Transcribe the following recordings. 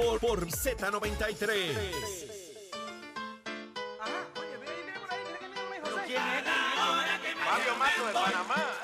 por, por Z93. Ajá, Mato de Panamá.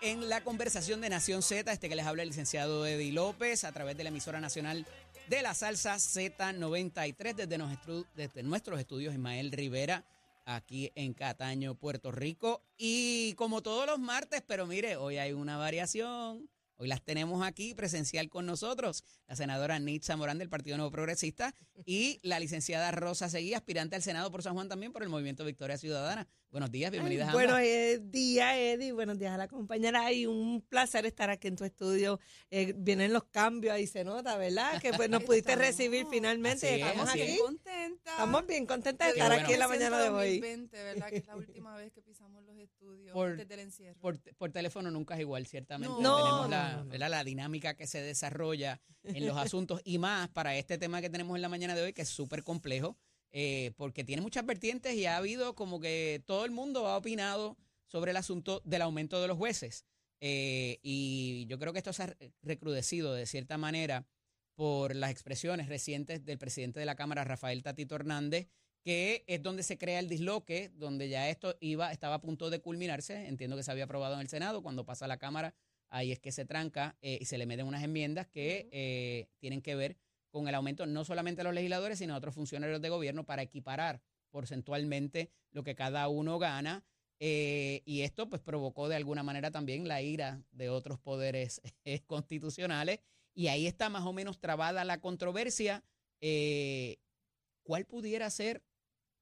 En la conversación de Nación Z, este que les habla el licenciado Eddie López a través de la emisora nacional de la salsa Z93 desde, desde nuestros estudios Ismael Rivera aquí en Cataño, Puerto Rico. Y como todos los martes, pero mire, hoy hay una variación. Hoy las tenemos aquí presencial con nosotros, la senadora Nitza Morán del Partido Nuevo Progresista y la licenciada Rosa Seguí, aspirante al Senado por San Juan también por el Movimiento Victoria Ciudadana. Buenos días, bienvenidas a Buenos eh, días, Eddie. Buenos días a la compañera. Y un placer estar aquí en tu estudio. Eh, vienen los cambios ahí, se nota, ¿verdad? Que pues nos pudiste Estamos- recibir finalmente. Así es, Estamos así aquí. es. contenta. Estamos bien contentas de estar bueno. aquí en la mañana de hoy. 2020, ¿verdad? Que es la última vez que pisamos los estudios Por- antes del encierro. Por, por teléfono nunca es igual, ciertamente. No. tenemos No, la, la dinámica que se desarrolla en los asuntos y más para este tema que tenemos en la mañana de hoy, que es súper complejo, eh, porque tiene muchas vertientes y ha habido como que todo el mundo ha opinado sobre el asunto del aumento de los jueces. Eh, y yo creo que esto se ha recrudecido de cierta manera por las expresiones recientes del presidente de la Cámara, Rafael Tatito Hernández, que es donde se crea el disloque, donde ya esto iba, estaba a punto de culminarse. Entiendo que se había aprobado en el Senado, cuando pasa a la Cámara, ahí es que se tranca eh, y se le meten unas enmiendas que eh, tienen que ver con el aumento no solamente a los legisladores, sino a otros funcionarios de gobierno para equiparar porcentualmente lo que cada uno gana. eh, y esto pues provocó de alguna manera también la ira de otros poderes eh, constitucionales. Y ahí está más o menos trabada la controversia. Eh, ¿Cuál pudiera ser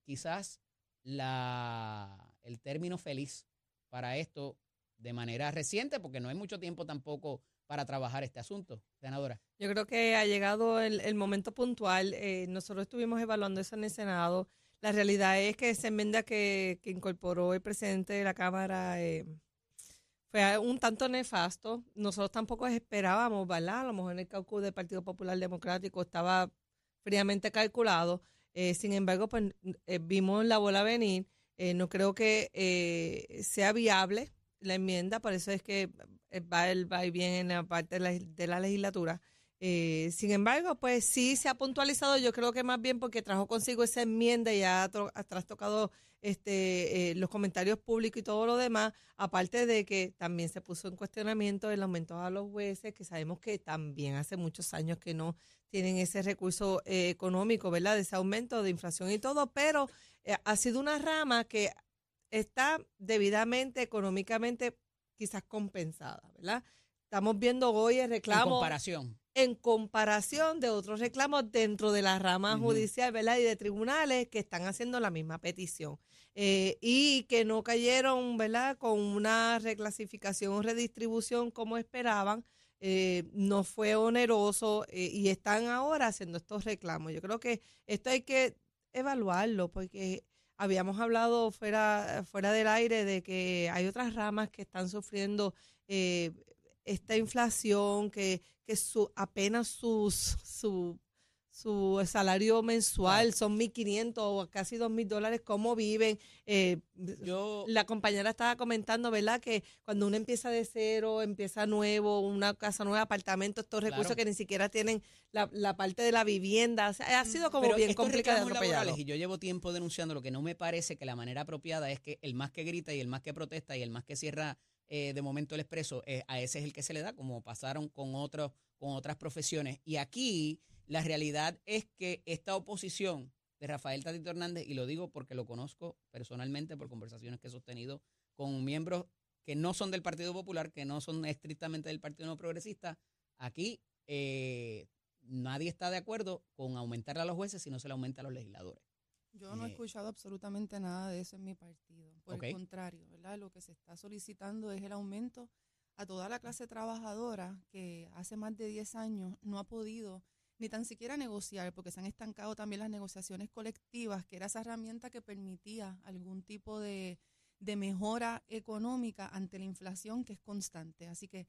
quizás la, el término feliz para esto de manera reciente? Porque no hay mucho tiempo tampoco para trabajar este asunto, senadora. Yo creo que ha llegado el, momento puntual. Eh, nosotros estuvimos evaluando eso en el Senado. La realidad es que esa enmienda que, incorporó el presidente de la Cámara eh, fue un tanto nefasto. Nosotros tampoco esperábamos, ¿verdad? A lo mejor en el caucus del Partido Popular Democrático estaba fríamente calculado. Eh, sin embargo, pues vimos la bola venir. No creo que sea viable la enmienda, por eso es que eh, va el va y en la parte de la, de la legislatura. Eh, sin embargo, pues sí se ha puntualizado, yo creo que más bien porque trajo consigo esa enmienda y ha, trastocado este, eh, los comentarios públicos y todo lo demás, aparte de que también se puso en cuestionamiento el aumento a los jueces, que sabemos que también hace muchos años que no tienen ese recurso eh, económico, ¿verdad? De ese aumento de inflación y todo, pero ha sido una rama que está debidamente, económicamente, quizás compensada, ¿verdad? Estamos viendo hoy el En reclamo comparación. en comparación de otros reclamos dentro de la rama Ujú. judicial, ¿verdad? Y de tribunales que están haciendo la misma petición. Eh, y que no cayeron, ¿verdad? Con una reclasificación o redistribución como esperaban. eh, no fue oneroso eh, y están ahora haciendo estos reclamos. Yo creo que esto hay que evaluarlo porque habíamos hablado fuera, fuera del aire de que hay otras ramas que están sufriendo eh, esta inflación, que, que su, apenas sus, su, su salario mensual son 1.500 o casi 2.000 dólares, ¿cómo viven? Eh, Yo, la compañera estaba comentando, ¿verdad? Que cuando uno empieza de cero, empieza nuevo, una casa nueva, apartamento, estos recursos Claro. que ni siquiera tienen la, la parte de la vivienda. O sea, ha sido como pero bien complicado. y yo llevo tiempo denunciando lo que no me parece que la manera apropiada es que el más que grita y el más que protesta y el más que cierra eh, de momento el expreso, eh, a ese es el que se le da, como pasaron con otros, con otras profesiones. Y aquí la realidad es que esta oposición de Rafael Tatito Hernández, y lo digo porque lo conozco personalmente por conversaciones que he sostenido con miembros que no son del Partido Popular, que no son estrictamente del Partido No Progresista, aquí eh, nadie está de acuerdo con aumentarle a los jueces si no se le aumenta a los legisladores. Yo no he Eh, escuchado absolutamente nada de eso en mi partido. Por el contrario, ¿verdad? Lo que se está solicitando es el aumento a toda la clase trabajadora que hace más de 10 años no ha podido ni tan siquiera negociar, porque se han estancado también las negociaciones colectivas, que era esa herramienta que permitía algún tipo de, de mejora económica ante la inflación que es constante. Así que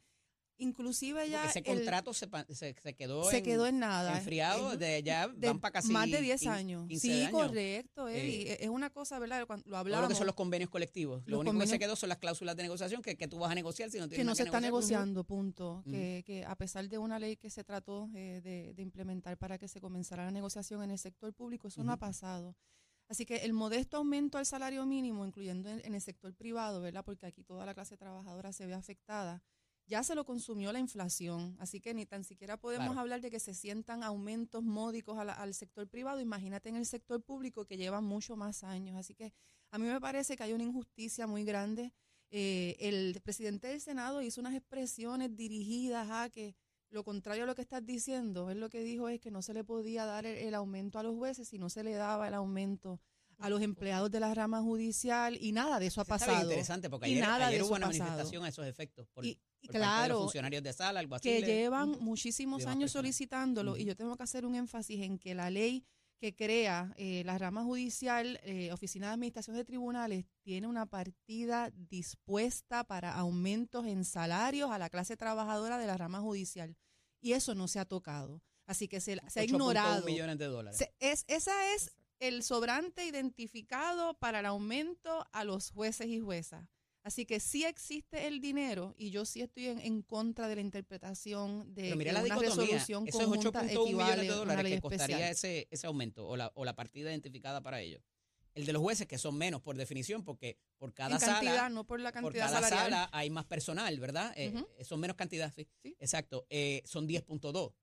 inclusive Porque ya ese el- contrato se, se, se quedó, se en, quedó en nada. enfriado, En- de ya de van para casi más de 10 quin- años. 15 sí, años. correcto, Eddie. Eh, es una cosa, ¿verdad? Cuando lo hablamos. lo que son los convenios colectivos. Lo único que se quedó son las cláusulas de negociación que, que tú vas a negociar si no tienes que no se está negociar. negociando, punto. Que, que a pesar de una ley que se trató eh, de, de implementar para que se comenzara la negociación en el sector público, eso no ha pasado. Así que el modesto aumento al salario mínimo, incluyendo en, en el sector privado, ¿verdad? Porque aquí toda la clase trabajadora se ve afectada, ya se lo consumió la inflación. Así que ni tan siquiera podemos Claro. hablar de que se sientan aumentos módicos la- al sector privado. Imagínate en el sector público que lleva mucho más años. Así que a mí me parece que hay una injusticia muy grande. Eh, el presidente del Senado hizo unas expresiones dirigidas a que lo contrario a lo que estás diciendo, él lo que dijo es que no se le podía dar el, el aumento a los jueces y no se le daba el aumento a los empleados de la rama judicial y nada de eso ha Eso está bien pasado. interesante porque Y ayer, nada de ayer eso hubo ha una pasado. manifestación a esos efectos por, Y, y por parte de los claro, funcionarios de sala, que alguaciles. llevan muchísimos demás años personas. solicitándolo y Ujú. yo tengo que hacer un énfasis en que la ley que crea eh, la rama judicial, eh, Oficina de Administración de Tribunales, tiene una partida dispuesta para aumentos en salarios a la clase trabajadora de la rama judicial. Y eso no se ha tocado. Así que se, se ha 8.1 ignorado. millones de dólares. Se- es, esa es el sobrante identificado para el aumento a los jueces y juezas. Así que sí existe el dinero y yo sí estoy en, en contra de la interpretación de Pero mira que la una resolución Esos conjunta 8.1 millones de dólares que costaría ese, ese aumento o la, o la partida identificada para ellos. El de los jueces, que son menos por definición, porque por cada en cantidad, sala, no por la por cantidad cada salarial. sala hay más personal, ¿verdad? Eh, son menos cantidad, sí. Sí. Exacto. Eh, son 10.2.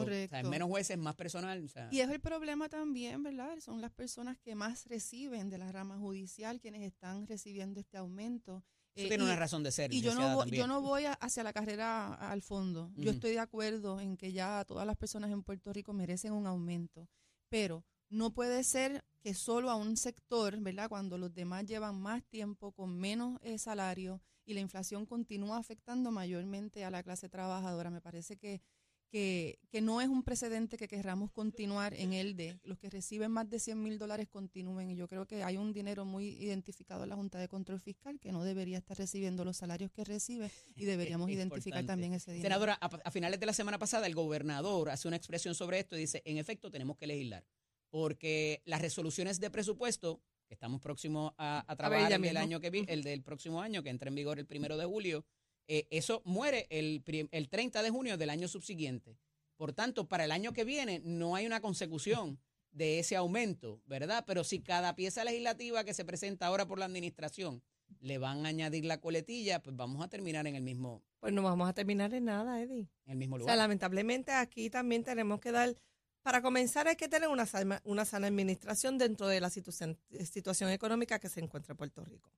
O sea, Correcto. menos jueces, más personal. O sea, Y es el problema también, ¿verdad? Son las personas que más reciben de la rama judicial quienes están recibiendo este aumento. eso Eh, tiene y- una razón de ser. Y yo no, voy, yo no voy a- hacia la carrera al fondo. Yo estoy de acuerdo en que ya todas las personas en Puerto Rico merecen un aumento, pero no puede ser que solo a un sector, ¿verdad? Cuando los demás llevan más tiempo con menos eh, salario y la inflación continúa afectando mayormente a la clase trabajadora. Me parece que, que, que no es un precedente que querramos continuar en el de los que reciben más de 100 mil dólares continúen. Y yo creo que hay un dinero muy identificado en la Junta de Control Fiscal que no debería estar recibiendo los salarios que recibe y deberíamos identificar también ese dinero. Senadora, a, a finales de la semana pasada el gobernador hace una expresión sobre esto y dice, en efecto, tenemos que legislar, porque las resoluciones de presupuesto, que estamos próximos a, a trabajar ya el del año que vi- el del próximo año, que entra en vigor el primero de julio, eh, eso muere el, el 30 de junio del año subsiguiente. Por tanto, para el año que viene no hay una consecución de ese aumento, ¿verdad? Pero si cada pieza legislativa que se presenta ahora por la administración le van a añadir la coletilla, pues vamos a terminar en el mismo, Pues no vamos a terminar en nada, Eddie. en el mismo O sea, lugar. lamentablemente aquí también tenemos que dar, para comenzar hay que tener una sana, una sana administración dentro de la situación, situación económica que se encuentra en Puerto Rico.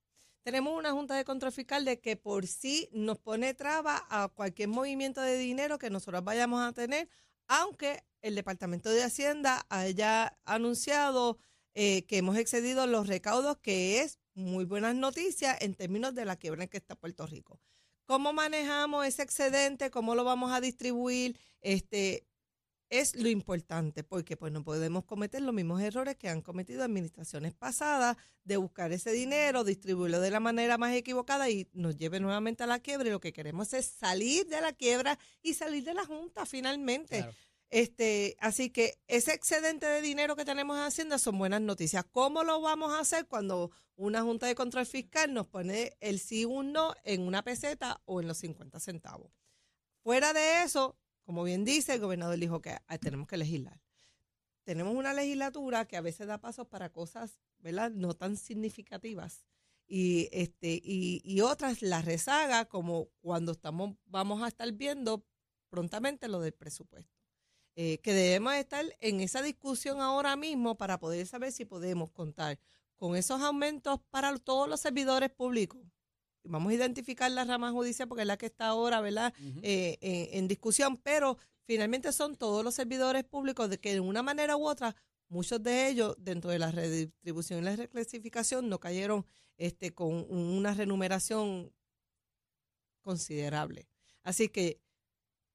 Tenemos una Junta de Control Fiscal de que por sí nos pone traba a cualquier movimiento de dinero que nosotros vayamos a tener, aunque el Departamento de Hacienda haya anunciado eh, que hemos excedido los recaudos, que es muy buenas noticias en términos de la quiebra en que está Puerto Rico. ¿Cómo manejamos ese excedente? ¿Cómo lo vamos a distribuir? Este es lo importante, porque pues no podemos cometer los mismos errores que han cometido administraciones pasadas de buscar ese dinero, distribuirlo de la manera más equivocada y nos lleve nuevamente a la quiebra. Y lo que queremos es salir de la quiebra y salir de la junta finalmente. Claro. Este, así que ese excedente de dinero que tenemos en Hacienda son buenas noticias. ¿Cómo lo vamos a hacer cuando una Junta de Control Fiscal nos pone el sí o un no en una peseta o en los 50 centavos? Fuera de eso, como bien dice, el gobernador dijo que ah, tenemos que legislar. Tenemos una legislatura que a veces da pasos para cosas, ¿verdad? No tan significativas. Y, este, y, otras las rezaga, como cuando estamos, vamos a estar viendo prontamente lo del presupuesto eh, que debemos estar en esa discusión ahora mismo para poder saber si podemos contar con esos aumentos para todos los servidores públicos. Vamos a identificar la rama judicial porque es la que está ahora, ¿verdad? Ujú. Eh, en, en discusión, pero finalmente son todos los servidores públicos de que de una manera u otra, muchos de ellos dentro de la redistribución y la reclasificación no cayeron este, con una renumeración considerable. Así que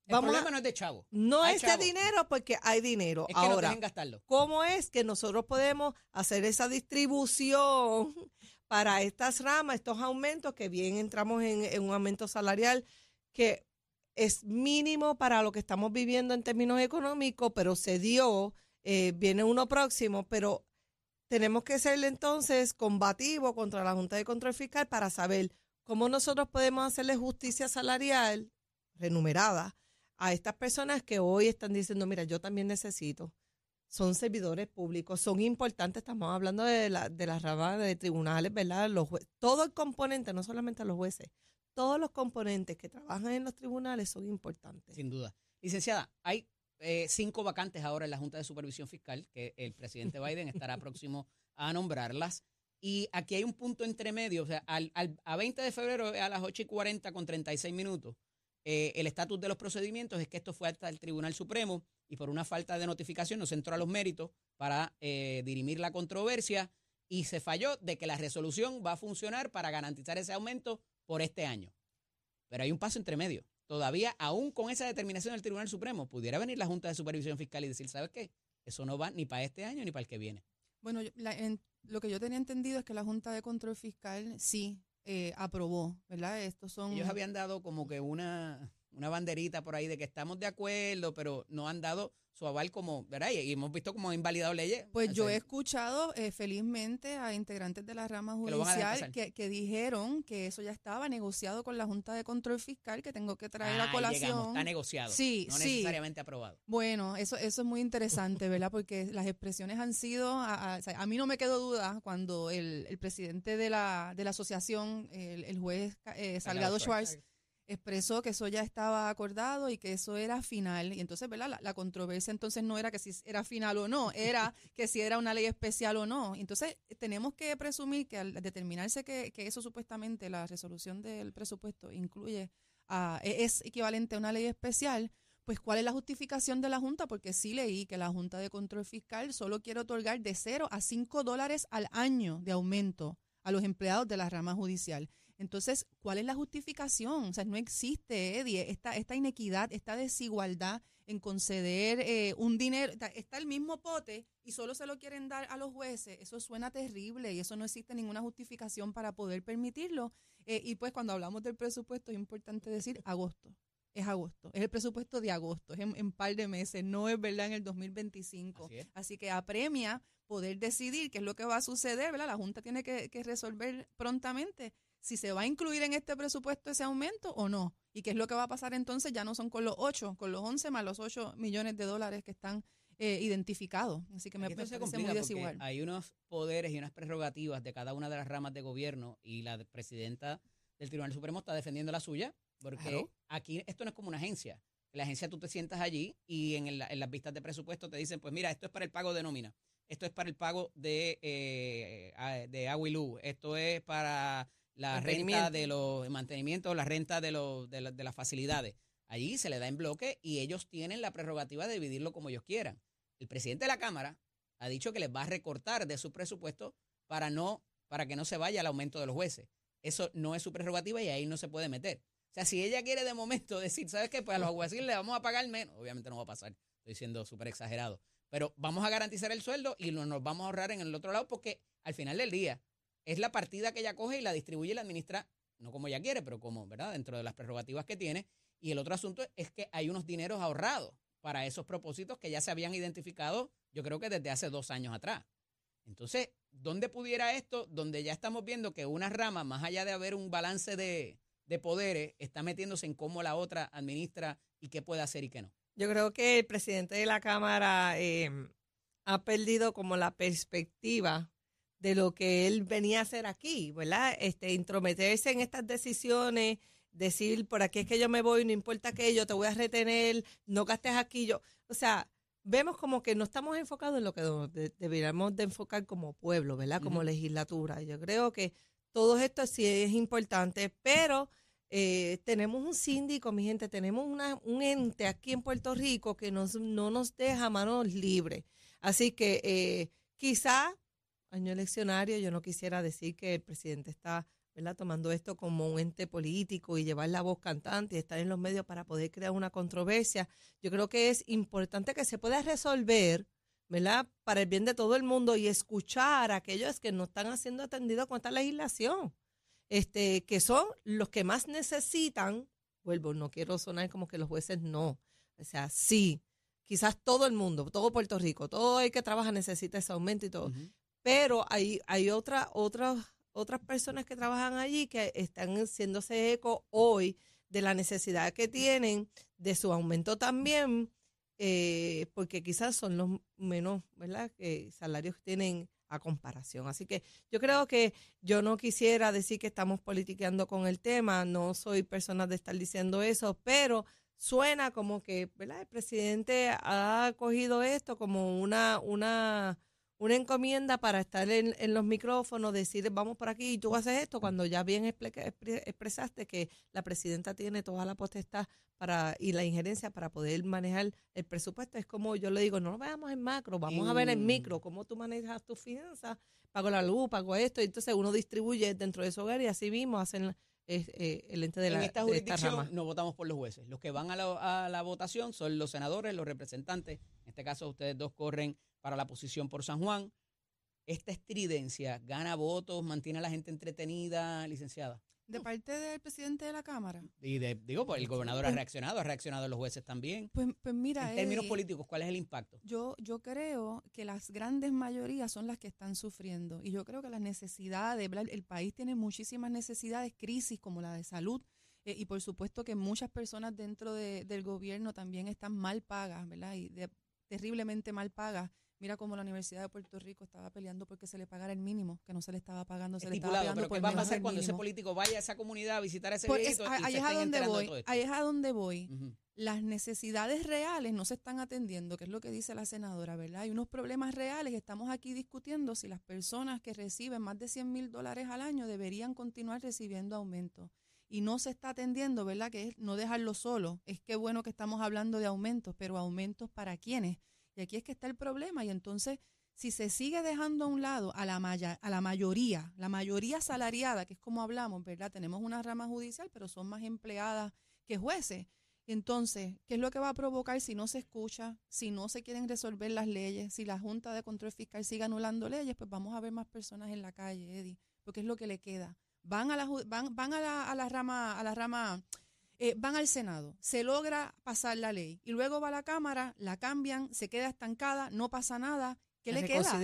El vamos a- problema no es de chavo. no Hay es de dinero porque hay dinero. Es que no Ahora, dejen gastarlo. ¿cómo es que nosotros podemos hacer esa distribución para estas ramas, estos aumentos, que bien entramos en, un aumento salarial que es mínimo para lo que estamos viviendo en términos económicos, pero se dio, eh, viene uno próximo, pero tenemos que ser entonces combativos contra la Junta de Control Fiscal para saber cómo nosotros podemos hacerle justicia salarial renumerada a estas personas que hoy están diciendo, mira, yo también necesito. Son servidores públicos, son importantes, estamos hablando de, la, de las ramas de tribunales, ¿verdad? Los jue- todo el componente, no solamente los jueces, todos los componentes que trabajan en los tribunales son importantes. Sin duda. Licenciada, hay eh, cinco vacantes ahora en la Junta de Supervisión Fiscal, que el presidente Biden estará próximo a nombrarlas. Y aquí hay un punto entre medio, o sea, al, al- a 20 de febrero a las 8 y 40 con 36 minutos, eh, el estatus de los procedimientos es que esto fue hasta el Tribunal Supremo y por una falta de notificación no se entró a los méritos para eh, dirimir la controversia y se falló de que la resolución va a funcionar para garantizar ese aumento por este año. Pero hay un paso entre medio. Todavía, aún con esa determinación del Tribunal Supremo, pudiera venir la Junta de Supervisión Fiscal y decir, ¿sabes qué? Eso no va ni para este año ni para el que viene. Bueno, la- en- lo que yo tenía entendido es que la Junta de Control Fiscal sí eh, aprobó, ¿verdad? Estos son... Ellos habían dado como que una, una banderita por ahí de que estamos de acuerdo, pero no han dado su aval como, ¿verdad? Y, hemos visto como han invalidado leyes. Pues yo he escuchado eh, felizmente a integrantes de la rama judicial que, que dijeron que eso ya estaba negociado con la Junta de Control Fiscal, que tengo que traer ah, a colación. llegamos, está negociado. Sí, no sí. necesariamente aprobado. Bueno, eso, eso es muy interesante, ¿verdad? Porque las expresiones han sido, a, a mí no me quedó duda cuando el, el presidente de la, de la asociación, el, el juez eh, Salgado Schwartz, expresó que eso ya estaba acordado y que eso era final. Y entonces, ¿verdad? La, la controversia entonces no era que si era final o no, era que si era una ley especial o no. Entonces, tenemos que presumir que al determinarse que, que eso supuestamente, la resolución del presupuesto incluye, a- e- es equivalente a una ley especial, pues ¿cuál es la justificación de la Junta? Porque sí leí que la Junta de Control Fiscal solo quiere otorgar de 0 a 5 dólares al año de aumento a los empleados de la rama judicial. Entonces, ¿cuál es la justificación? O sea, no existe, Eddie, esta, esta inequidad, esta desigualdad en conceder eh, un dinero. Está, está el mismo pote y solo se lo quieren dar a los jueces. Eso suena terrible y eso no existe ninguna justificación para poder permitirlo. Eh, y pues cuando hablamos del presupuesto es importante decir agosto. Es agosto, es el presupuesto de agosto, es en un par de meses, no es verdad en el 2025. Así. Así que apremia poder decidir qué es lo que va a suceder, ¿verdad? La Junta tiene que, que resolver prontamente si se va a incluir en este presupuesto ese aumento o no. Y qué es lo que va a pasar entonces, ya no son con los 8, con los 11 más los 8 millones de dólares que están eh, identificados. Así que me, Aquí se parece complica muy desigual. hay unos poderes y unas prerrogativas de cada una de las ramas de gobierno y la de- presidenta del Tribunal Supremo está defendiendo la suya, porque Claro. aquí esto no es como una agencia. En la agencia tú te sientas allí y en, el- en las vistas de presupuesto te dicen, pues mira, esto es para el pago de nómina, esto es para el pago de, eh, de agua y luz, esto es para la renta de los mantenimientos, la renta de, los, de, la- de las facilidades. Allí se le da en bloque y ellos tienen la prerrogativa de dividirlo como ellos quieran. El presidente de la Cámara ha dicho que les va a recortar de su presupuesto para no para que no se vaya el aumento de los jueces. Eso no es su prerrogativa y ahí no se puede meter. O sea, si ella quiere de momento decir, ¿sabes qué? Pues a los alguaciles le vamos a pagar menos. Obviamente no va a pasar. Estoy siendo súper exagerado. Pero vamos a garantizar el sueldo y lo- nos vamos a ahorrar en el otro lado porque al final del día es la partida que ella coge y la distribuye y la administra, no como ella quiere, pero como, ¿verdad? Dentro de las prerrogativas que tiene. Y el otro asunto es que hay unos dineros ahorrados para esos propósitos que ya se habían identificado, yo creo que desde hace dos años atrás. Entonces, ¿dónde pudiera esto? Donde ya estamos viendo que una rama, más allá de haber un balance de, de poderes, está metiéndose en cómo la otra administra y qué puede hacer y qué no. Yo creo que el presidente de la Cámara eh, ha perdido como la perspectiva de lo que él venía a hacer aquí, ¿verdad? Este, intrometerse en estas decisiones, decir, por aquí es que yo me voy, no importa qué, yo te voy a retener, no gastes aquí, yo, o sea, vemos como que no estamos enfocados en lo que deberíamos de enfocar como pueblo, ¿verdad? Como Ujú. legislatura. Yo creo que todo esto sí es importante, pero eh, tenemos un síndico, mi gente, tenemos una, un ente aquí en Puerto Rico que nos, no nos deja manos libres. Así que eh, quizá, año eleccionario, yo no quisiera decir que el presidente está ¿verdad? tomando esto como un ente político y llevar la voz cantante y estar en los medios para poder crear una controversia. Yo creo que es importante que se pueda resolver ¿verdad? Para el bien de todo el mundo y escuchar a aquellos que no están siendo atendidos con esta legislación, este, que son los que más necesitan. Vuelvo, no quiero sonar como que los jueces no. O sea, sí, quizás todo el mundo, todo Puerto Rico, todo el que trabaja necesita ese aumento y todo. Pero hay, hay otra, otras, otras personas que trabajan allí que están haciéndose eco hoy de la necesidad que tienen de su aumento también, eh, porque quizás son los menos, ¿verdad?, que salarios tienen a comparación. Así que yo creo que yo no quisiera decir que estamos politiqueando con el tema, no soy persona de estar diciendo eso, pero suena como que, ¿verdad?, el presidente ha cogido esto como una, una, una encomienda para estar en, en los micrófonos, decir vamos por aquí y tú haces esto, cuando ya bien expresaste que la presidenta tiene toda la potestad para y la injerencia para poder manejar el presupuesto. Es como yo le digo, no lo veamos en macro, vamos a ver en En- micro cómo tú manejas tus finanzas, pago la luz, pago esto, y entonces uno distribuye dentro de su hogar y así mismo hacen eh, eh, el ente de la en esta de esta jurisdicción rama. no votamos por los jueces. Los que van a la, a la votación son los senadores, los representantes. En este caso, ustedes dos corren para la posición por San Juan. Esta estridencia gana votos, mantiene a la gente entretenida, licenciada. De parte del presidente de la Cámara. Y de- digo, pues el gobernador ha reaccionado, ha reaccionado los jueces también. Pues, pues mira, en términos Eddie, políticos, ¿cuál es el impacto? Yo, yo creo que las grandes mayorías son las que están sufriendo y yo creo que las necesidades, el país tiene muchísimas necesidades, crisis como la de salud eh, y por supuesto que muchas personas dentro de- del gobierno también están mal pagas, ¿verdad? Y de- terriblemente mal pagas. Mira cómo la Universidad de Puerto Rico estaba peleando porque se le pagara el mínimo, que no se le estaba pagando, se le estaba pagando pero por ¿qué va a menos pasar del cuando ese mínimo. político vaya a esa comunidad a visitar a ese Pues es- y ahí se es estén a donde enterando de voy, todo esto? ahí es a donde voy Ujú. las necesidades reales no se están atendiendo, que es lo que dice la senadora, ¿verdad? Hay unos problemas reales y estamos aquí discutiendo si las personas que reciben más de 100 mil dólares al año deberían continuar recibiendo aumentos. Y no se está atendiendo, ¿verdad? Que es no dejarlo solo. Es que bueno que estamos hablando de aumentos, pero aumentos para quiénes. Y aquí es que está el problema. Y entonces, si se sigue dejando a un lado a la, maya- a la mayoría, la mayoría salariada, que es como hablamos, ¿verdad? Tenemos una rama judicial, pero son más empleadas que jueces. Entonces, ¿qué es lo que va a provocar si no se escucha, si no se quieren resolver las leyes, si la Junta de Control Fiscal sigue anulando leyes? Pues vamos a ver más personas en la calle, Eddie, porque es lo que le queda. Van a la van, van a la, a la rama a la rama eh, van al Senado, se logra pasar la ley y luego va a la Cámara, la cambian, se queda estancada, no pasa nada. ¿Qué le queda?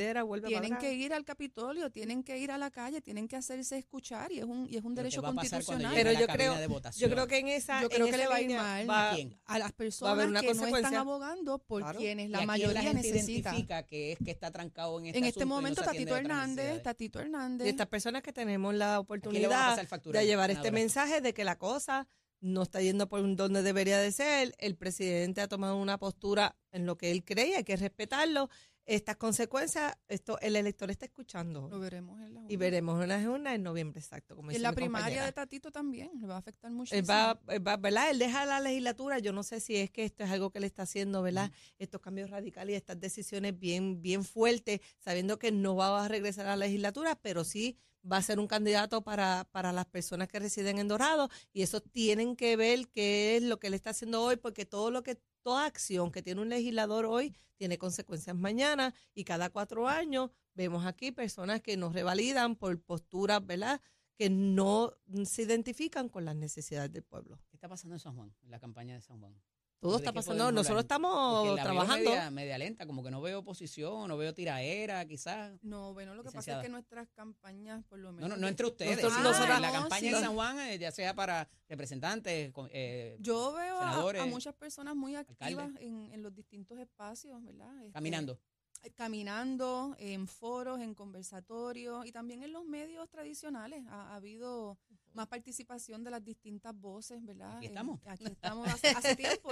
Tienen que ir al Capitolio, tienen que ir a la calle, tienen que hacerse escuchar y es un y es un Pero ¿qué derecho constitucional. Pero yo creo- de Yo creo que en esa Yo en creo que esa le va a ir mal. va- ¿A las personas que no están abogando por Claro. quienes ¿Y la mayoría la gente necesita. identifica que es que está trancado en este En este no momento, Tatito Hernández? Tatito de Hernández. estas personas que tenemos la oportunidad de llevar este mensaje de que la cosa no está yendo por donde debería de ser. El presidente ha tomado una postura en lo que él cree, hay que respetarlo. Estas consecuencias, esto el elector está escuchando. Lo veremos en la Y veremos una urnas en noviembre, exacto. Como Y en la primaria compañera. de Tatito también le va a afectar muchísimo. Él va, él va, ¿verdad? Él deja la legislatura. Yo no sé si es que esto es algo que le está haciendo, ¿verdad? Estos cambios radicales y estas decisiones bien, bien fuertes, sabiendo que no va a regresar a la legislatura, pero sí va a ser un candidato para, para las personas que residen en Dorado. Y eso tienen que ver qué es lo que él está haciendo hoy, porque todo lo que, toda acción que tiene un legislador hoy tiene consecuencias mañana. Y cada cuatro años vemos aquí personas que nos revalidan por posturas, ¿verdad? que no se identifican con las necesidades del pueblo. ¿Qué está pasando en San Juan, en la campaña de San Juan? Todo ¿De está pasando. Nosotros estamos la veo trabajando. Media, media lenta, como que no veo oposición, no veo tiraera, quizás. No, bueno, lo que pasa es que nuestras campañas, por lo No, menos. no, no de- entre ustedes. Nosotros- sino nosotros- en la Ah, no, campaña sí. en San Juan, eh, ya sea para representantes, eh, Yo veo a- a, senadores, muchas personas muy activas en, en los distintos espacios, ¿verdad? Este, caminando. eh, caminando, en foros, en conversatorios y también en los medios tradicionales. Ha, ha habido más participación de las distintas voces, ¿verdad? Aquí estamos. aquí estamos. Hace, hace tiempo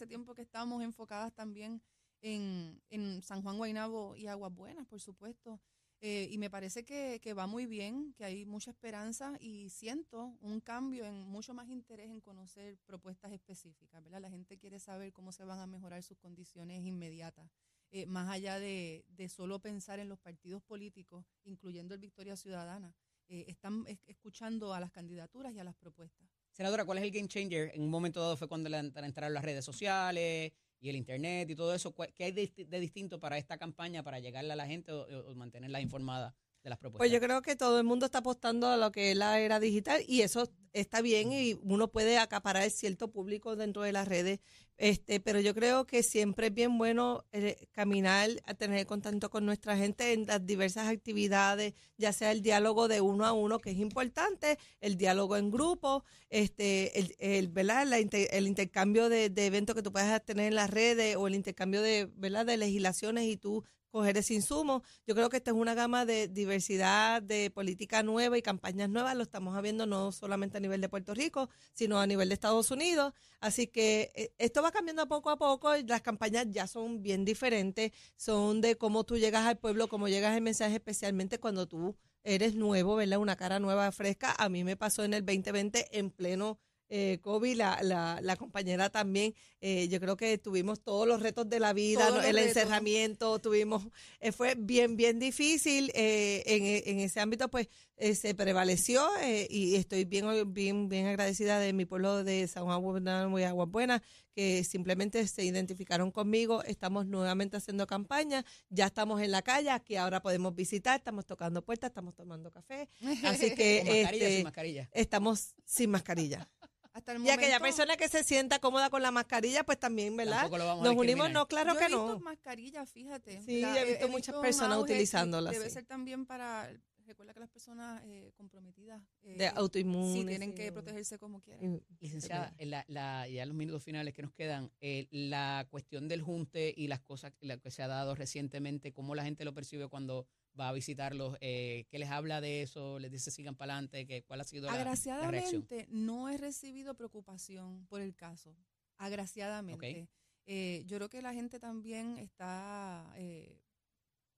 hace tiempo que estamos enfocadas también en, en San Juan Guaynabo y Aguas Buenas, por supuesto. Eh, y me parece que, que va muy bien, que hay mucha esperanza y siento un cambio en mucho más interés en conocer propuestas específicas, ¿verdad? La gente quiere saber cómo se van a mejorar sus condiciones inmediatas eh, más allá de, de solo pensar en los partidos políticos, incluyendo el Victoria Ciudadana. Eh, están es- escuchando a las candidaturas y a las propuestas. Senadora, ¿cuál es el game changer? En un momento dado fue cuando le ent- entraron las redes sociales, y el internet y todo eso, ¿cuál- ¿qué hay de distinto para esta campaña para llegarle a la gente o, o mantenerla informada de las propuestas? Pues yo creo que todo el mundo está apostando a lo que es la era digital y eso está bien y uno puede acaparar cierto público dentro de las redes, este, pero yo creo que siempre es bien bueno eh, caminar a tener contacto con nuestra gente en las diversas actividades, ya sea el diálogo de uno a uno que es importante, el diálogo en grupo, este, el, el, ¿verdad? La inter- el intercambio de, de eventos que tú puedas tener en las redes o el intercambio de, ¿verdad? de legislaciones y tú coger ese insumo. Yo creo que esta es una gama de diversidad, de política nueva y campañas nuevas. Lo estamos viendo no solamente a nivel de Puerto Rico, sino a nivel de Estados Unidos. Así que eh, esto va cambiando poco a poco. Las campañas ya son bien diferentes. Son de cómo tú llegas al pueblo, cómo llegas el mensaje, especialmente cuando tú eres nuevo, ¿verdad? Una cara nueva, fresca. A mí me pasó en el 2020 en pleno eh, la, la, la compañera también, eh, yo creo que tuvimos todos los retos de la vida, el retos. encerramiento, tuvimos, eh, fue bien, bien difícil. eh, en, en ese ámbito, pues, eh, se prevaleció eh, y estoy bien, bien, bien agradecida de mi pueblo de San Juan y Aguas Buenas, que simplemente se identificaron conmigo. Estamos nuevamente haciendo campaña, ya estamos en la calle, aquí ahora podemos visitar, estamos tocando puertas, estamos tomando café. Así que ¿Con mascarilla o este, sin mascarilla? estamos sin mascarilla. Hasta el Y momento, aquella persona que se sienta cómoda con la mascarilla, pues también, ¿verdad? Tampoco lo vamos a Nos unimos, no, claro yo que he visto no. mascarillas, fíjate. Sí, La- he visto muchas un personas utilizándolas, Debe sí. ser también para, recuerda que las personas eh, comprometidas eh, De autoinmunes. sí tienen sí, que protegerse como quieran. y- Licenciada, en la, la- ya en los minutos finales que nos quedan, eh, la cuestión del junte y las cosas la que se ha dado recientemente, cómo la gente lo percibe cuando va a visitarlos, eh, ¿qué les habla de eso? ¿Les dice sigan para adelante? ¿Cuál ha sido la, la reacción? Agraciadamente no he recibido preocupación por el caso. Agraciadamente. Eh, yo creo que la gente también está, eh,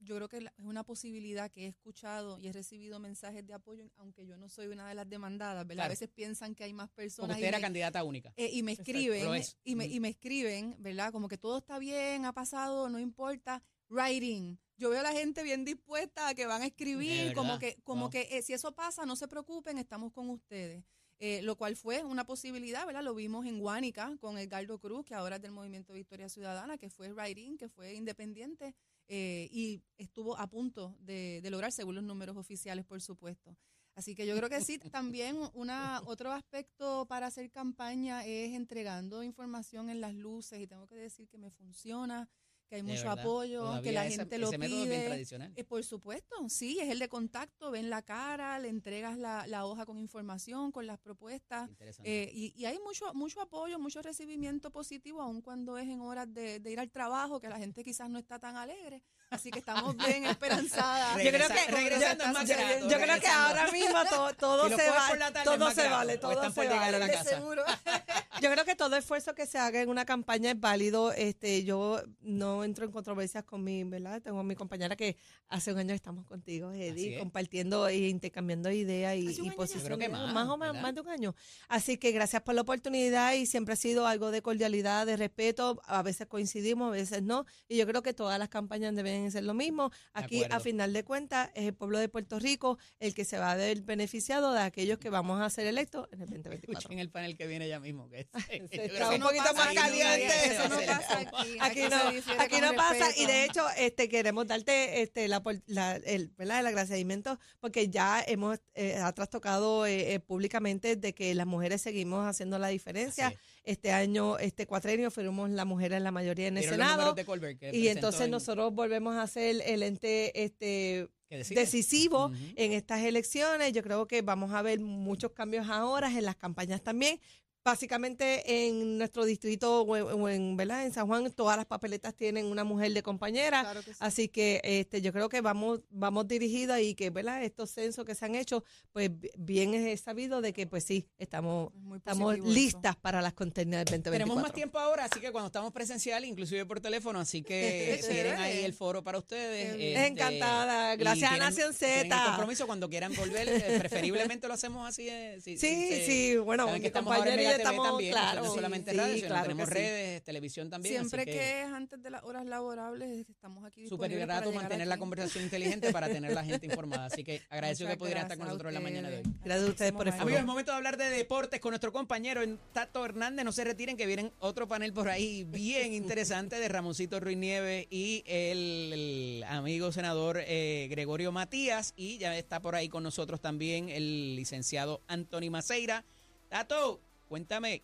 yo creo que es una posibilidad que he escuchado y he recibido mensajes de apoyo, aunque yo no soy una de las demandadas, ¿verdad? Claro. A veces piensan que hay más personas. usted y era me- candidata única. eh, y me escriben, y me, y me escriben, ¿verdad? Como que todo está bien, ha pasado, no importa. Writing. Yo veo a la gente bien dispuesta a que van a escribir, como que, como Wow. que eh, si eso pasa, no se preocupen, estamos con ustedes. Eh, lo cual fue una posibilidad, ¿verdad? Lo vimos en Guánica con Edgardo Cruz, que ahora es del Movimiento Victoria Ciudadana, que fue writing, que fue independiente eh, y estuvo a punto de, de lograr, según los números oficiales, por supuesto. Así que yo creo que sí, también una, otro aspecto para hacer campaña es entregando información en las luces y tengo que decir que me funciona, que hay mucho apoyo, que la esa- gente lo ese método es bien pide. tradicional. Eh, por supuesto, sí, es el de contacto, ven la cara, le entregas la, la hoja con información, con las propuestas. Interesante. Eh, y, y hay mucho mucho apoyo, mucho recibimiento positivo, aun cuando es en horas de, de ir al trabajo, que la gente quizás no está tan alegre. Así que estamos bien esperanzadas. Yo creo que, regresando yo- yo- grato, yo creo que ahora mismo to- todo Si se es todo se grato, vale, todo se llegar a vale. la de casa. seguro. Yo creo que todo esfuerzo que se haga en una campaña es válido. Este, yo no entro en controversias con mi, ¿verdad? Tengo a mi compañera que hace un año estamos contigo, Eddie, es. compartiendo e intercambiando ideas y, y posiciones. Yo creo que más, más o menos, ¿verdad? más de un año. Así que gracias por la oportunidad y siempre ha sido algo de cordialidad, de respeto. A veces coincidimos, a veces no. Y yo creo que todas las campañas deben ser lo mismo. Aquí, a final de cuentas, es el pueblo de Puerto Rico el que se va a ver beneficiado de aquellos que vamos a ser electos en el 2024. Escuchen el panel que viene ya mismo. Que es- está un poquito más no caliente. Eso no pasa aquí. Aquí no, aquí no pasa y de hecho este queremos darte este la, por- la- el, ¿verdad? el agradecimiento porque ya hemos eh, ha trastocado eh, eh, públicamente de que las mujeres seguimos haciendo la diferencia. Este año, este cuatrenio fuimos las mujeres en la mayoría en el ¿Vieron los Senado Colbert y entonces en- nosotros volvemos a ser el ente este decisivo en estas elecciones. Yo creo que vamos a ver muchos cambios ahora en las campañas también. Básicamente en nuestro distrito o en, o en, ¿verdad? en San Juan todas las papeletas tienen una mujer de compañera. Claro que sí. Así que este yo creo que vamos vamos dirigidos y que ¿verdad? estos censos que se han hecho, pues bi- bien es sabido de que pues sí, estamos estamos eso. listas para las contiendas del 2024. Tenemos más tiempo ahora, así que cuando estamos presencial, inclusive por teléfono, así que tienen ahí el foro para ustedes. Este, Encantada. Gracias a Nación Z. compromiso cuando quieran volver, eh, preferiblemente lo hacemos así. eh, si- Sí, sí, bueno, mi compañera estamos, también, claro, no solamente sí, radio, sino claro tenemos sí. redes, televisión también. así Siempre que, que, es antes de las horas laborables, estamos aquí súper grato mantener la conversación inteligente para tener la gente informada. Así que agradezco que Muchas pudiera estar con nosotros en la mañana de hoy. Gracias a ustedes por el favor. Amigos, es momento de hablar de deportes con nuestro compañero Tato Hernández. No se retiren, que vienen otro panel por ahí bien interesante de Ramoncito Ruiz Nieves y el, el amigo senador eh, Gregorio Matías. Y ya está por ahí con nosotros también el licenciado Anthony Maceira. Tato, cuéntame.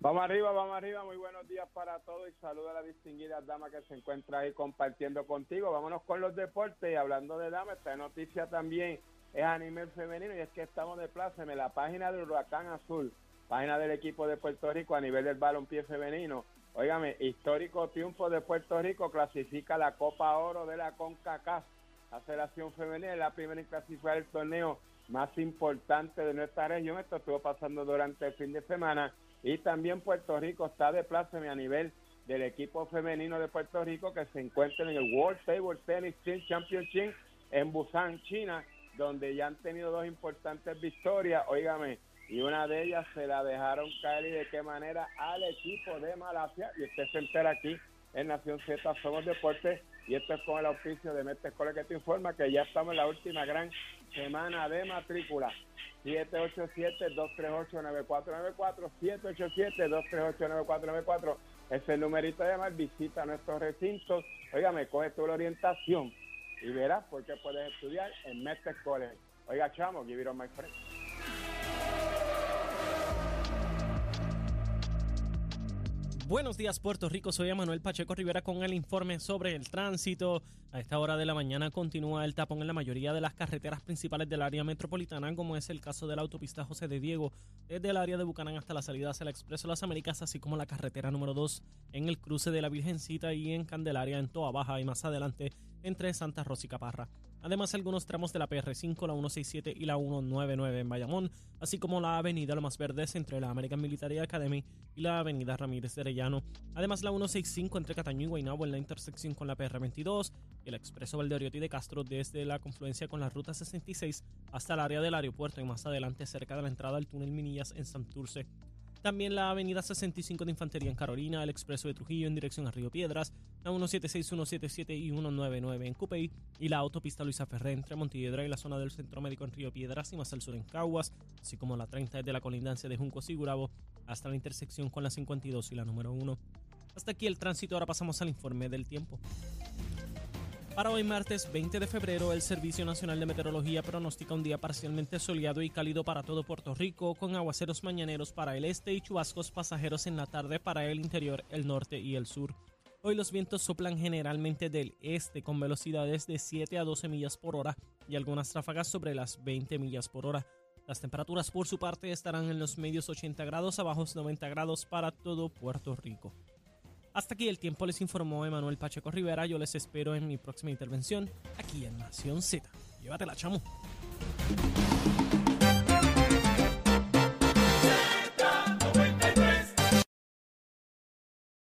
Vamos arriba, vamos arriba. Muy buenos días para todos y saludo a la distinguida dama que se encuentra ahí compartiendo contigo. Vámonos con los deportes y hablando de damas, esta noticia también es a nivel femenino y es que estamos de en la página del Huracán Azul, página del equipo de Puerto Rico a nivel del balompié femenino. Óigame, histórico triunfo de Puerto Rico clasifica la Copa Oro de la CONCACAF. La Federación Femenina la primera en clasificar el torneo más importante de nuestra región. Esto estuvo pasando durante el fin de semana. Y también Puerto Rico está de pláceme a nivel del equipo femenino de Puerto Rico que se encuentra en el World Table Tennis Team Championship en Busan, China, donde ya han tenido dos importantes victorias, óigame, y una de ellas se la dejaron caer y de qué manera al equipo de Malasia, y usted se entera aquí en Nación Z Somos Deportes, y esto es con el auspicio de Mete Escuela que te informa que ya estamos en la última gran semana de matrícula. 787-238-9494, 787-238-9494, es el numerito de llamar, visita nuestros recintos, óigame, coge tu orientación y verás por qué puedes estudiar en Mestre College. Oiga, chamo, give it on my friend. Buenos días Puerto Rico, soy Manuel Pacheco Rivera con el informe sobre el tránsito. A esta hora de la mañana continúa el tapón en la mayoría de las carreteras principales del área metropolitana, como es el caso de la autopista José de Diego, desde el área de Bucanán hasta la salida hacia el Expreso Las Américas, así como la carretera número 2 en el cruce de la Virgencita y en Candelaria en Toa Baja y más adelante entre Santa Rosa y Caparra. Además, algunos tramos de la PR5, la 167 y la 199 en Bayamón, así como la avenida Lomas Verdes entre la American Military Academy y la avenida Ramírez de Arellano. Además, la 165 entre Cataño y Guaynabo en la intersección con la PR22 y el expreso Valdeoriotti de Castro desde la confluencia con la ruta 66 hasta el área del aeropuerto y más adelante cerca de la entrada al túnel Minillas en Santurce. También la avenida 65 de Infantería en Carolina, el expreso de Trujillo en dirección a Río Piedras, la 176, 177 y 199 en Cupey y la autopista Luisa Ferré entre Montiedra y la zona del Centro Médico en Río Piedras y más al sur en Caguas, así como la 30 desde la colindancia de Junco y Gurabo hasta la intersección con la 52 y la número 1. Hasta aquí el tránsito, ahora pasamos al informe del tiempo. Para hoy martes 20 de febrero, el Servicio Nacional de Meteorología pronostica un día parcialmente soleado y cálido para todo Puerto Rico, con aguaceros mañaneros para el este y chubascos pasajeros en la tarde para el interior, el norte y el sur. Hoy los vientos soplan generalmente del este con velocidades de 7 a 12 millas por hora y algunas ráfagas sobre las 20 millas por hora. Las temperaturas por su parte estarán en los medios 80 grados a bajos 90 grados para todo Puerto Rico. Hasta aquí el tiempo les informó Emanuel Pacheco Rivera. Yo les espero en mi próxima intervención aquí en Nación Z. Llévatela, chamo.